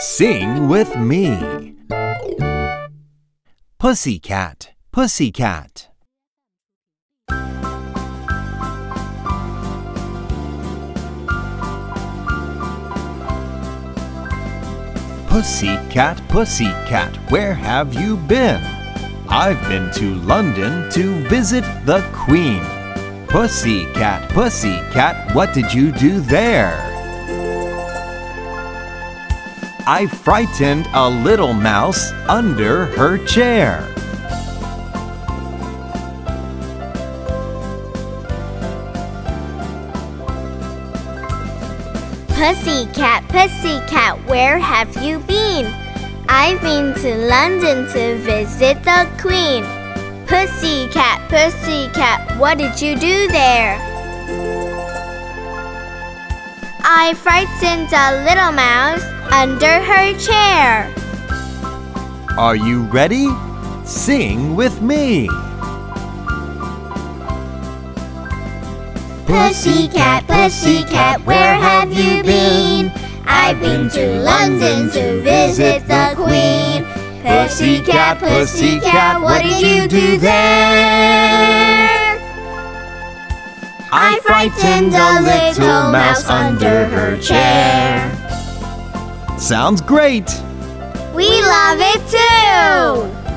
Sing with me. Pussycat, pussycat. Pussycat, pussycat, where have you been? I've been to London to visit the Queen. Pussycat, pussycat, what did you do there? I frightened a little mouse under her chair. Pussycat, pussycat, where have you been? I've been to London to visit the Queen. Pussycat, pussycat, what did you do there? I frightened a little mouse under her chair. Are you ready? Sing with me. Pussycat, pussycat, where have you been? I've been to London to visit the Queen. Pussycat, pussycat, what did you do there? frightened a little mouse under her chair. Sounds great! We love it too!